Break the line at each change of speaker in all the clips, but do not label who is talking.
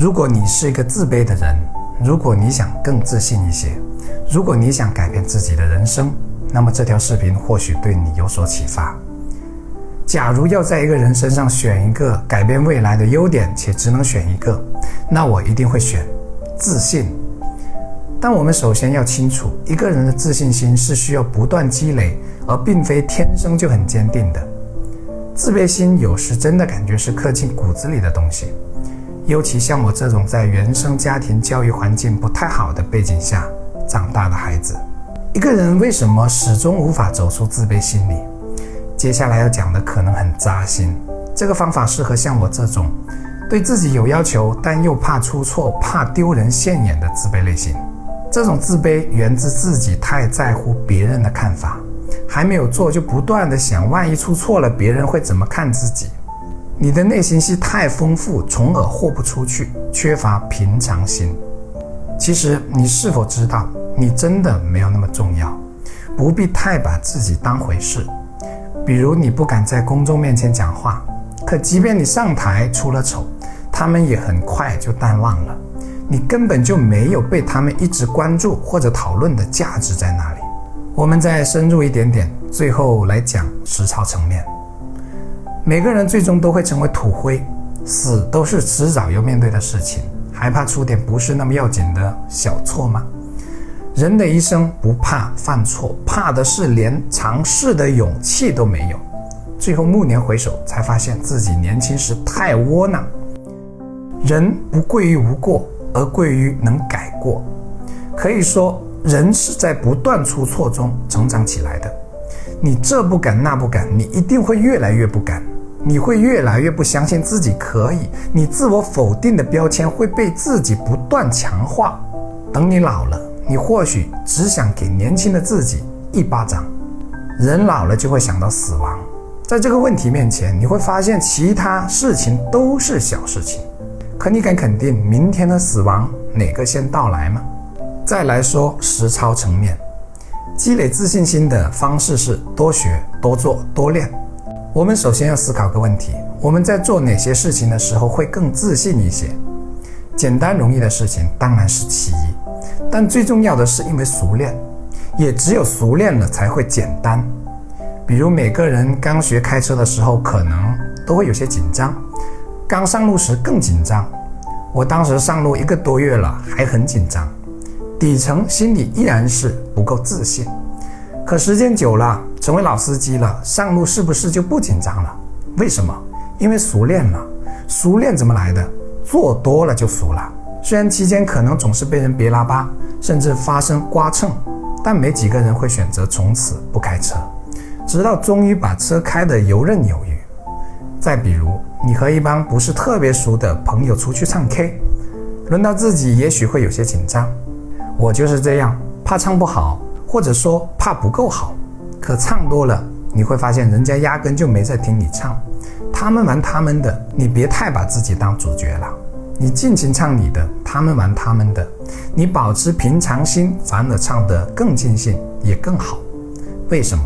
如果你是一个自卑的人，如果你想更自信一些，如果你想改变自己的人生，那么这条视频或许对你有所启发。假如要在一个人身上选一个改变未来的优点，且只能选一个，那我一定会选自信。但我们首先要清楚，一个人的自信心是需要不断积累，而并非天生就很坚定的。自卑心有时真的感觉是刻进骨子里的东西，尤其像我这种在原生家庭教育环境不太好的背景下长大的孩子。一个人为什么始终无法走出自卑心理？接下来要讲的可能很扎心。这个方法适合像我这种对自己有要求，但又怕出错、怕丢人现眼的自卑类型。这种自卑源自自己太在乎别人的看法，还没有做就不断的想，万一出错了，别人会怎么看自己？你的内心戏太丰富，从而豁不出去，缺乏平常心。其实你是否知道，你真的没有那么重要，不必太把自己当回事。比如你不敢在公众面前讲话，可即便你上台出了丑，他们也很快就淡忘了。你根本就没有被他们一直关注或者讨论的价值在哪里？我们再深入一点点，最后来讲实操层面。每个人最终都会成为土灰，死都是迟早要面对的事情，还怕出点不是那么要紧的小错吗？人的一生不怕犯错，怕的是连尝试的勇气都没有，最后暮年回首，才发现自己年轻时太窝囊。人不贵于无过。而贵于能改过，可以说人是在不断出错中成长起来的。你这不敢那不敢，你一定会越来越不敢，你会越来越不相信自己可以，你自我否定的标签会被自己不断强化。等你老了，你或许只想给年轻的自己一巴掌。人老了就会想到死亡，在这个问题面前，你会发现其他事情都是小事情。可你敢肯定明天的死亡哪个先到来吗？再来说实操层面，积累自信心的方式是多学、多做、多练。我们首先要思考个问题：我们在做哪些事情的时候会更自信一些？简单容易的事情当然是其一，但最重要的是因为熟练，也只有熟练了才会简单。比如每个人刚学开车的时候，可能都会有些紧张。刚上路时更紧张，我当时上路一个多月了，还很紧张，底层心里依然是不够自信。可时间久了，成为老司机了，上路是不是就不紧张了？为什么？因为熟练了。熟练怎么来的？做多了就熟了。虽然期间可能总是被人别拉巴，甚至发生刮蹭，但没几个人会选择从此不开车，直到终于把车开得游刃有余。再比如，你和一帮不是特别熟的朋友出去唱 K，轮到自己也许会有些紧张。我就是这样，怕唱不好，或者说怕不够好。可唱多了，你会发现人家压根就没在听你唱，他们玩他们的，你别太把自己当主角了。你尽情唱你的，他们玩他们的，你保持平常心，反而唱得更尽兴，也更好。为什么？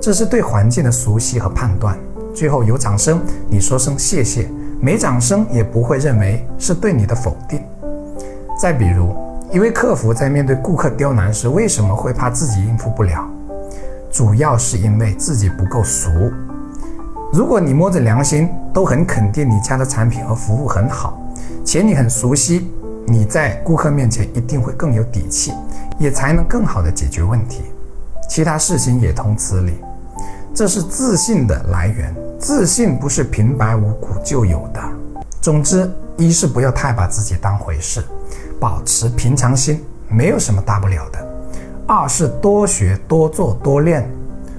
这是对环境的熟悉和判断。最后有掌声，你说声谢谢；没掌声也不会认为是对你的否定。再比如，一位客服在面对顾客刁难时，为什么会怕自己应付不了？主要是因为自己不够熟。如果你摸着良心都很肯定你家的产品和服务很好，且你很熟悉，你在顾客面前一定会更有底气，也才能更好的解决问题。其他事情也同此理。这是自信的来源。自信不是平白无故就有的。总之，一是不要太把自己当回事，保持平常心，没有什么大不了的；二是多学、多做、多练，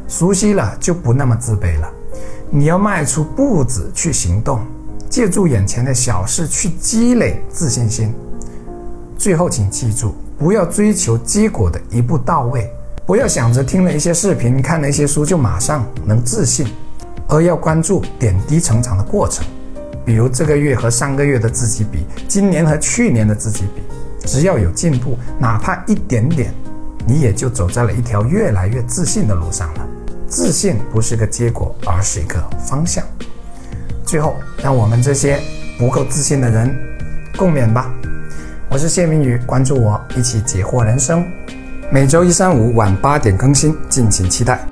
熟悉了就不那么自卑了。你要迈出步子去行动，借助眼前的小事去积累自信心。最后，请记住，不要追求结果的一步到位，不要想着听了一些视频、看了一些书就马上能自信。而要关注点滴成长的过程，比如这个月和上个月的自己比，今年和去年的自己比，只要有进步，哪怕一点点，你也就走在了一条越来越自信的路上了。自信不是个结果，而是一个方向。最后，让我们这些不够自信的人，共勉吧。我是谢明宇，关注我，一起解惑人生。每周一、三、五晚八点更新，敬请期待。